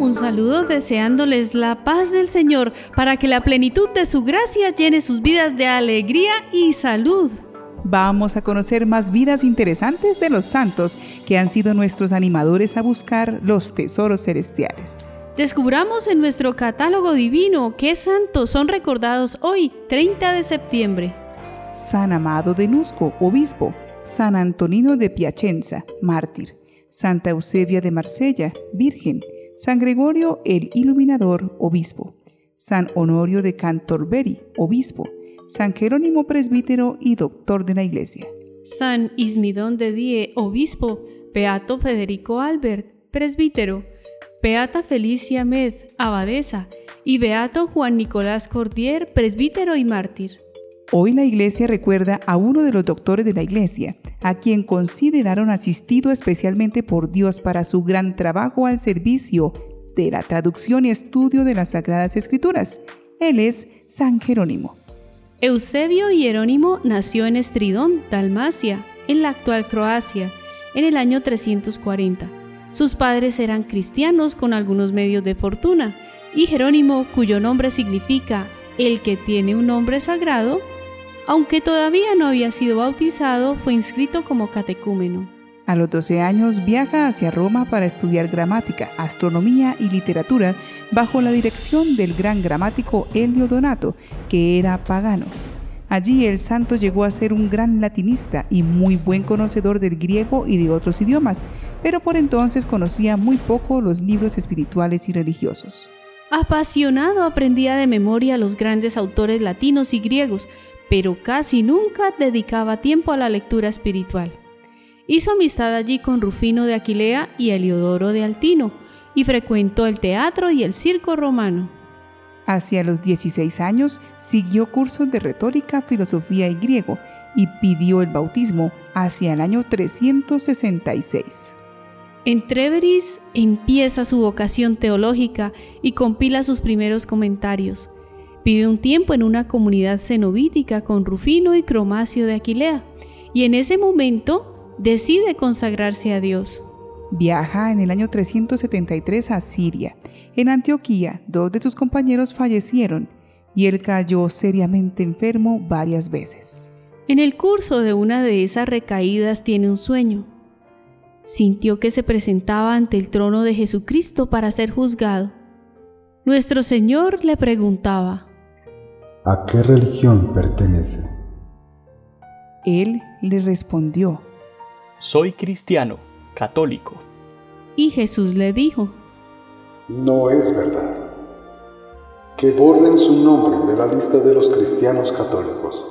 Un saludo deseándoles la paz del Señor para que la plenitud de su gracia llene sus vidas de alegría y salud. Vamos a conocer más vidas interesantes de los santos que han sido nuestros animadores a buscar los tesoros celestiales. Descubramos en nuestro catálogo divino qué santos son recordados hoy, 30 de septiembre. San Amado de Nusco, obispo. San Antonino de Piacenza, mártir. Santa Eusebia de Marsella, virgen. San Gregorio el Iluminador, obispo. San Honorio de Cantorberi, obispo. San Jerónimo presbítero y doctor de la Iglesia. San Ismidón de Die, obispo. Beato Federico Albert, presbítero. Beata Felicia Med, abadesa. Y Beato Juan Nicolás Cordier, presbítero y mártir. Hoy la iglesia recuerda a uno de los doctores de la iglesia, a quien consideraron asistido especialmente por Dios para su gran trabajo al servicio de la traducción y estudio de las Sagradas Escrituras. Él es San Jerónimo. Eusebio Hierónimo nació en Estridón, Dalmacia, en la actual Croacia, en el año 340. Sus padres eran cristianos con algunos medios de fortuna, y Jerónimo, cuyo nombre significa el que tiene un nombre sagrado, aunque todavía no había sido bautizado, fue inscrito como catecúmeno. A los 12 años viaja hacia Roma para estudiar gramática, astronomía y literatura bajo la dirección del gran gramático Helio Donato, que era pagano. Allí el santo llegó a ser un gran latinista y muy buen conocedor del griego y de otros idiomas, pero por entonces conocía muy poco los libros espirituales y religiosos. Apasionado aprendía de memoria los grandes autores latinos y griegos, pero casi nunca dedicaba tiempo a la lectura espiritual. Hizo amistad allí con Rufino de Aquilea y Heliodoro de Altino, y frecuentó el teatro y el circo romano. Hacia los 16 años siguió cursos de retórica, filosofía y griego, y pidió el bautismo hacia el año 366. En Treveris empieza su vocación teológica y compila sus primeros comentarios. Vive un tiempo en una comunidad cenobítica con Rufino y Cromacio de Aquilea, y en ese momento decide consagrarse a Dios. Viaja en el año 373 a Siria. En Antioquía, dos de sus compañeros fallecieron y él cayó seriamente enfermo varias veces. En el curso de una de esas recaídas tiene un sueño. Sintió que se presentaba ante el trono de Jesucristo para ser juzgado. Nuestro Señor le preguntaba, ¿A qué religión pertenece? Él le respondió, Soy cristiano, católico. Y Jesús le dijo, No es verdad. Que borren su nombre de la lista de los cristianos católicos.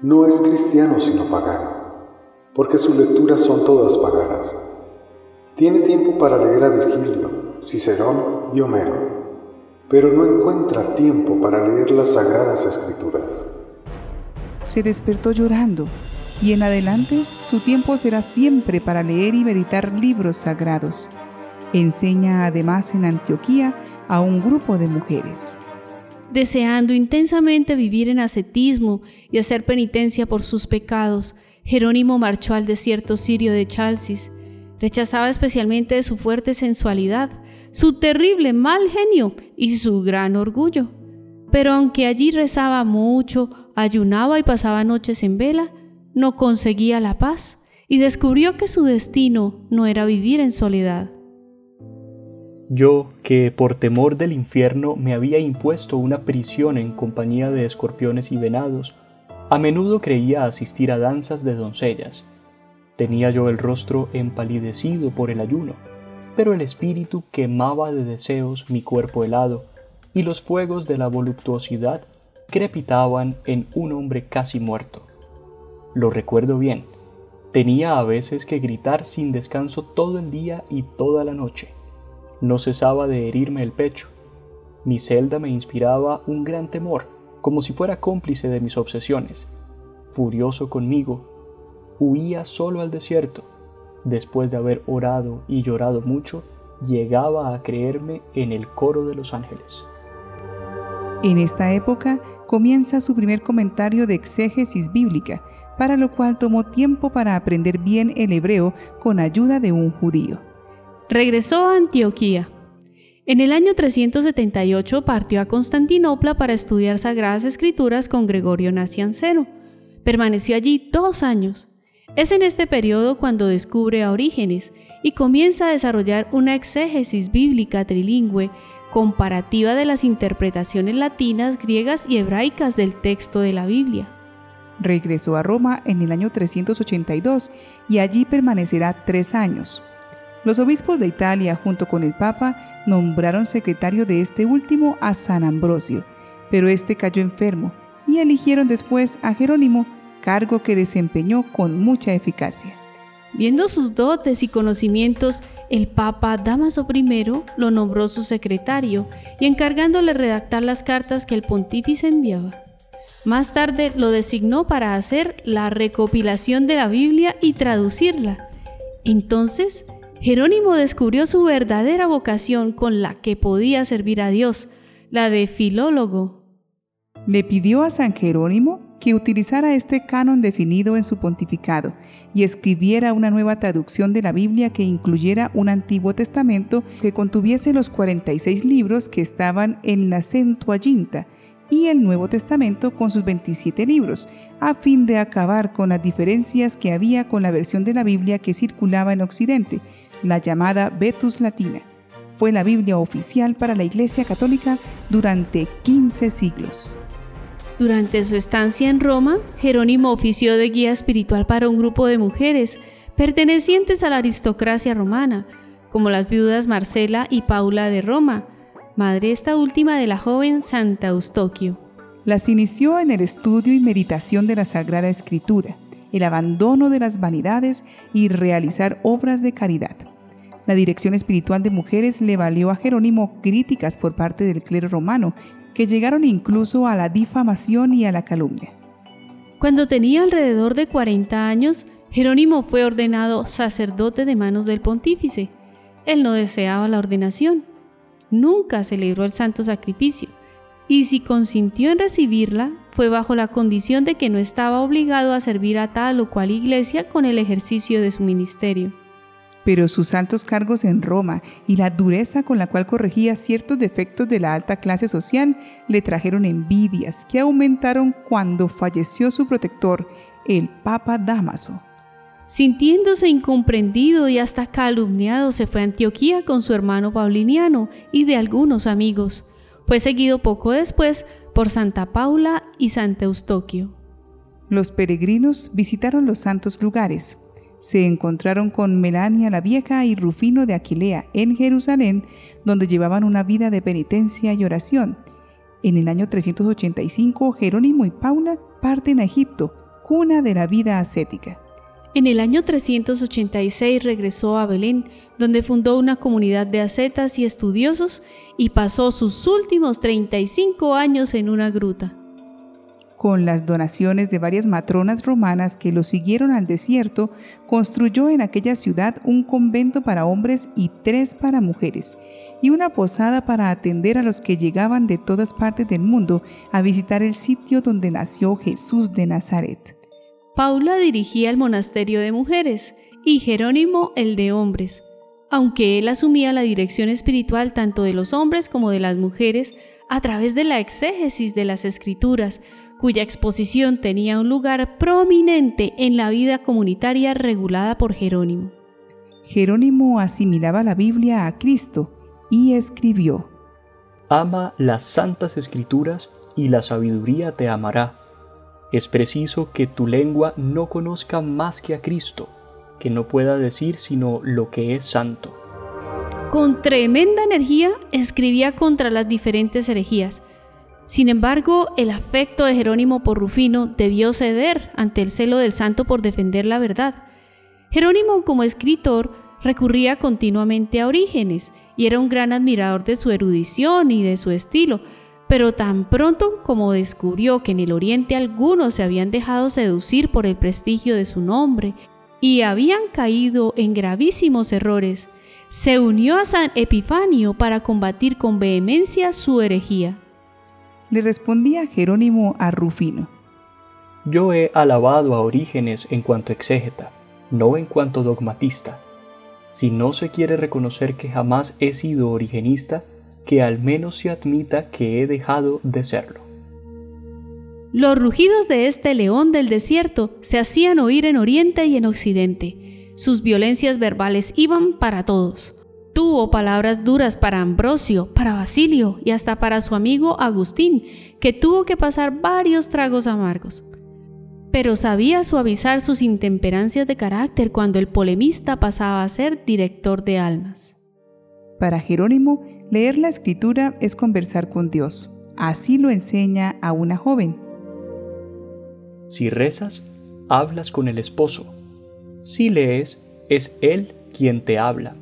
No es cristiano sino pagano, porque sus lecturas son todas paganas. Tiene tiempo para leer a Virgilio, Cicerón y Homero pero no encuentra tiempo para leer las sagradas escrituras. Se despertó llorando y en adelante su tiempo será siempre para leer y meditar libros sagrados. Enseña además en Antioquía a un grupo de mujeres. Deseando intensamente vivir en ascetismo y hacer penitencia por sus pecados, Jerónimo marchó al desierto sirio de Chalcis. Rechazaba especialmente su fuerte sensualidad su terrible mal genio y su gran orgullo. Pero aunque allí rezaba mucho, ayunaba y pasaba noches en vela, no conseguía la paz y descubrió que su destino no era vivir en soledad. Yo, que por temor del infierno me había impuesto una prisión en compañía de escorpiones y venados, a menudo creía asistir a danzas de doncellas. Tenía yo el rostro empalidecido por el ayuno pero el espíritu quemaba de deseos mi cuerpo helado, y los fuegos de la voluptuosidad crepitaban en un hombre casi muerto. Lo recuerdo bien, tenía a veces que gritar sin descanso todo el día y toda la noche. No cesaba de herirme el pecho. Mi celda me inspiraba un gran temor, como si fuera cómplice de mis obsesiones. Furioso conmigo, huía solo al desierto, después de haber orado y llorado mucho, llegaba a creerme en el coro de los ángeles. En esta época comienza su primer comentario de exégesis bíblica, para lo cual tomó tiempo para aprender bien el hebreo con ayuda de un judío. Regresó a Antioquía. En el año 378 partió a Constantinopla para estudiar Sagradas Escrituras con Gregorio Nacianceno. Permaneció allí dos años. Es en este periodo cuando descubre a Orígenes y comienza a desarrollar una exégesis bíblica trilingüe comparativa de las interpretaciones latinas, griegas y hebraicas del texto de la Biblia. Regresó a Roma en el año 382 y allí permanecerá tres años. Los obispos de Italia, junto con el Papa, nombraron secretario de este último a San Ambrosio, pero este cayó enfermo y eligieron después a Jerónimo, cargo que desempeñó con mucha eficacia. Viendo sus dotes y conocimientos, el Papa Damaso I lo nombró su secretario y encargándole redactar las cartas que el pontífice enviaba. Más tarde lo designó para hacer la recopilación de la Biblia y traducirla. Entonces, Jerónimo descubrió su verdadera vocación con la que podía servir a Dios, la de filólogo. Le pidió a San Jerónimo que utilizara este canon definido en su pontificado y escribiera una nueva traducción de la Biblia que incluyera un Antiguo Testamento que contuviese los 46 libros que estaban en la Centuaginta y el Nuevo Testamento con sus 27 libros, a fin de acabar con las diferencias que había con la versión de la Biblia que circulaba en Occidente, la llamada Vetus Latina. Fue la Biblia oficial para la Iglesia Católica durante 15 siglos. Durante su estancia en Roma, Jerónimo ofició de guía espiritual para un grupo de mujeres pertenecientes a la aristocracia romana, como las viudas Marcela y Paula de Roma, madre esta última de la joven Santa Eustoquio. Las inició en el estudio y meditación de la Sagrada Escritura, el abandono de las vanidades y realizar obras de caridad. La dirección espiritual de mujeres le valió a Jerónimo críticas por parte del clero romano, que llegaron incluso a la difamación y a la calumnia. Cuando tenía alrededor de 40 años, Jerónimo fue ordenado sacerdote de manos del pontífice. Él no deseaba la ordenación. Nunca celebró el santo sacrificio. Y si consintió en recibirla, fue bajo la condición de que no estaba obligado a servir a tal o cual iglesia con el ejercicio de su ministerio pero sus altos cargos en Roma y la dureza con la cual corregía ciertos defectos de la alta clase social le trajeron envidias que aumentaron cuando falleció su protector, el Papa Damaso. Sintiéndose incomprendido y hasta calumniado, se fue a Antioquía con su hermano Pauliniano y de algunos amigos. Fue seguido poco después por Santa Paula y Santa Eustoquio. Los peregrinos visitaron los santos lugares, se encontraron con Melania la Vieja y Rufino de Aquilea en Jerusalén, donde llevaban una vida de penitencia y oración. En el año 385, Jerónimo y Paula parten a Egipto, cuna de la vida ascética. En el año 386 regresó a Belén, donde fundó una comunidad de ascetas y estudiosos y pasó sus últimos 35 años en una gruta con las donaciones de varias matronas romanas que lo siguieron al desierto, construyó en aquella ciudad un convento para hombres y tres para mujeres, y una posada para atender a los que llegaban de todas partes del mundo a visitar el sitio donde nació Jesús de Nazaret. Paula dirigía el monasterio de mujeres y Jerónimo el de hombres, aunque él asumía la dirección espiritual tanto de los hombres como de las mujeres a través de la exégesis de las escrituras, cuya exposición tenía un lugar prominente en la vida comunitaria regulada por Jerónimo. Jerónimo asimilaba la Biblia a Cristo y escribió, Ama las santas escrituras y la sabiduría te amará. Es preciso que tu lengua no conozca más que a Cristo, que no pueda decir sino lo que es santo. Con tremenda energía escribía contra las diferentes herejías, sin embargo, el afecto de Jerónimo por Rufino debió ceder ante el celo del santo por defender la verdad. Jerónimo como escritor recurría continuamente a Orígenes y era un gran admirador de su erudición y de su estilo, pero tan pronto como descubrió que en el Oriente algunos se habían dejado seducir por el prestigio de su nombre y habían caído en gravísimos errores, se unió a San Epifanio para combatir con vehemencia su herejía le respondía Jerónimo a Rufino. Yo he alabado a Orígenes en cuanto exégeta, no en cuanto dogmatista. Si no se quiere reconocer que jamás he sido origenista, que al menos se admita que he dejado de serlo. Los rugidos de este león del desierto se hacían oír en oriente y en occidente. Sus violencias verbales iban para todos. Tuvo palabras duras para Ambrosio, para Basilio y hasta para su amigo Agustín, que tuvo que pasar varios tragos amargos. Pero sabía suavizar sus intemperancias de carácter cuando el polemista pasaba a ser director de almas. Para Jerónimo, leer la escritura es conversar con Dios. Así lo enseña a una joven. Si rezas, hablas con el esposo. Si lees, es él quien te habla.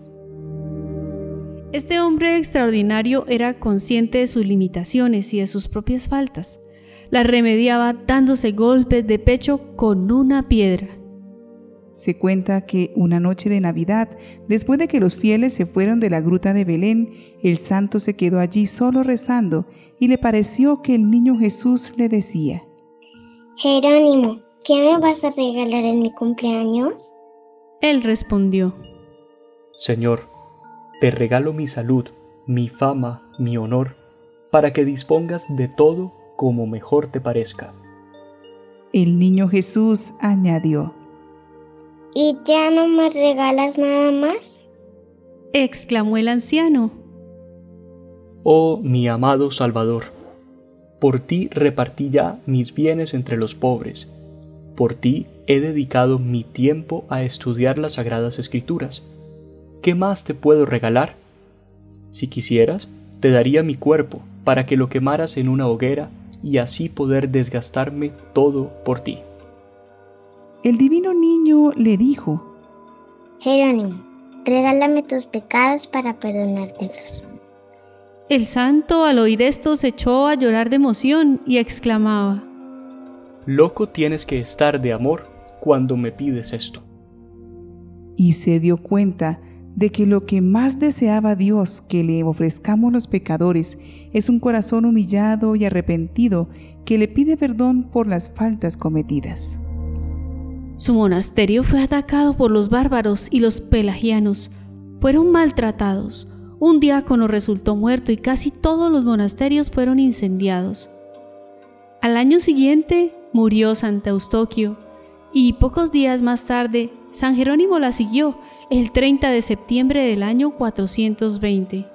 Este hombre extraordinario era consciente de sus limitaciones y de sus propias faltas. Las remediaba dándose golpes de pecho con una piedra. Se cuenta que una noche de Navidad, después de que los fieles se fueron de la gruta de Belén, el santo se quedó allí solo rezando y le pareció que el niño Jesús le decía, Jerónimo, ¿qué me vas a regalar en mi cumpleaños? Él respondió, Señor, te regalo mi salud, mi fama, mi honor, para que dispongas de todo como mejor te parezca. El niño Jesús añadió, ¿Y ya no me regalas nada más? exclamó el anciano. Oh mi amado Salvador, por ti repartí ya mis bienes entre los pobres, por ti he dedicado mi tiempo a estudiar las sagradas escrituras. ¿Qué más te puedo regalar? Si quisieras, te daría mi cuerpo para que lo quemaras en una hoguera y así poder desgastarme todo por ti. El divino niño le dijo, Jerónimo, regálame tus pecados para perdonártelos. El santo al oír esto se echó a llorar de emoción y exclamaba, Loco tienes que estar de amor cuando me pides esto. Y se dio cuenta de que lo que más deseaba Dios que le ofrezcamos los pecadores es un corazón humillado y arrepentido que le pide perdón por las faltas cometidas. Su monasterio fue atacado por los bárbaros y los pelagianos. Fueron maltratados. Un diácono resultó muerto y casi todos los monasterios fueron incendiados. Al año siguiente murió Santa Eustoquio y pocos días más tarde San Jerónimo la siguió el 30 de septiembre del año 420.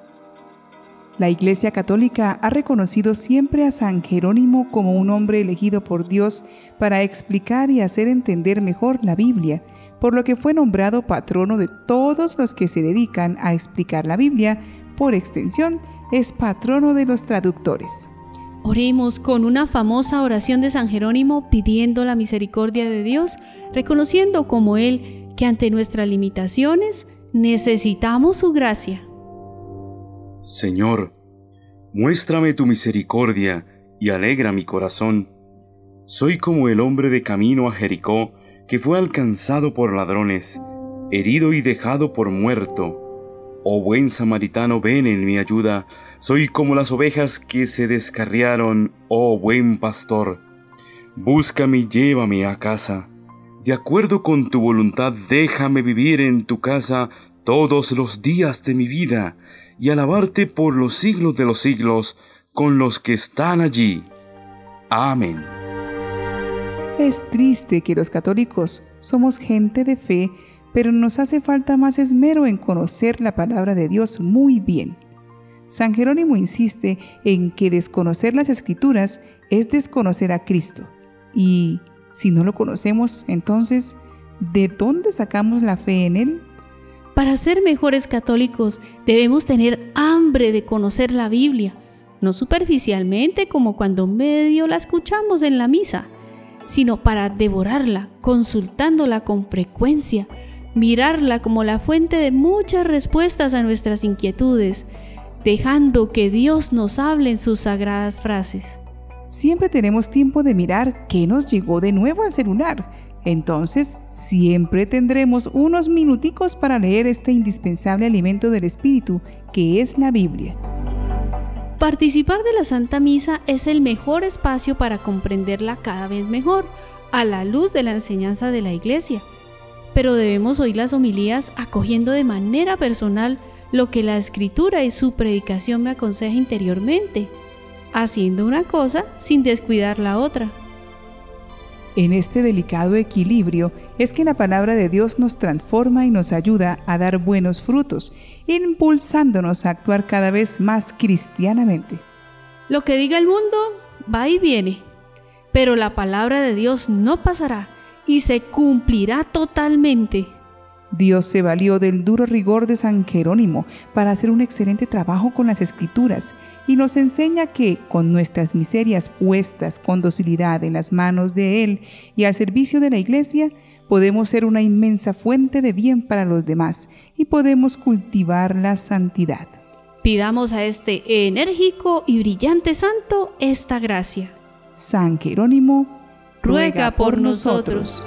La Iglesia Católica ha reconocido siempre a San Jerónimo como un hombre elegido por Dios para explicar y hacer entender mejor la Biblia, por lo que fue nombrado patrono de todos los que se dedican a explicar la Biblia, por extensión, es patrono de los traductores. Oremos con una famosa oración de San Jerónimo pidiendo la misericordia de Dios, reconociendo como Él que ante nuestras limitaciones necesitamos su gracia. Señor, muéstrame tu misericordia y alegra mi corazón. Soy como el hombre de camino a Jericó, que fue alcanzado por ladrones, herido y dejado por muerto. Oh buen samaritano, ven en mi ayuda. Soy como las ovejas que se descarriaron, oh buen pastor. Búscame y llévame a casa. De acuerdo con tu voluntad, déjame vivir en tu casa todos los días de mi vida y alabarte por los siglos de los siglos con los que están allí. Amén. Es triste que los católicos somos gente de fe, pero nos hace falta más esmero en conocer la palabra de Dios muy bien. San Jerónimo insiste en que desconocer las escrituras es desconocer a Cristo. Y si no lo conocemos, entonces, ¿de dónde sacamos la fe en Él? Para ser mejores católicos debemos tener hambre de conocer la Biblia, no superficialmente como cuando medio la escuchamos en la misa, sino para devorarla, consultándola con frecuencia, mirarla como la fuente de muchas respuestas a nuestras inquietudes, dejando que Dios nos hable en sus sagradas frases. Siempre tenemos tiempo de mirar qué nos llegó de nuevo al celular. Entonces, siempre tendremos unos minuticos para leer este indispensable alimento del Espíritu, que es la Biblia. Participar de la Santa Misa es el mejor espacio para comprenderla cada vez mejor, a la luz de la enseñanza de la Iglesia. Pero debemos oír las homilías acogiendo de manera personal lo que la escritura y su predicación me aconseja interiormente, haciendo una cosa sin descuidar la otra. En este delicado equilibrio es que la palabra de Dios nos transforma y nos ayuda a dar buenos frutos, impulsándonos a actuar cada vez más cristianamente. Lo que diga el mundo va y viene, pero la palabra de Dios no pasará y se cumplirá totalmente. Dios se valió del duro rigor de San Jerónimo para hacer un excelente trabajo con las escrituras y nos enseña que con nuestras miserias puestas con docilidad en las manos de Él y al servicio de la Iglesia, podemos ser una inmensa fuente de bien para los demás y podemos cultivar la santidad. Pidamos a este enérgico y brillante santo esta gracia. San Jerónimo, ruega por nosotros.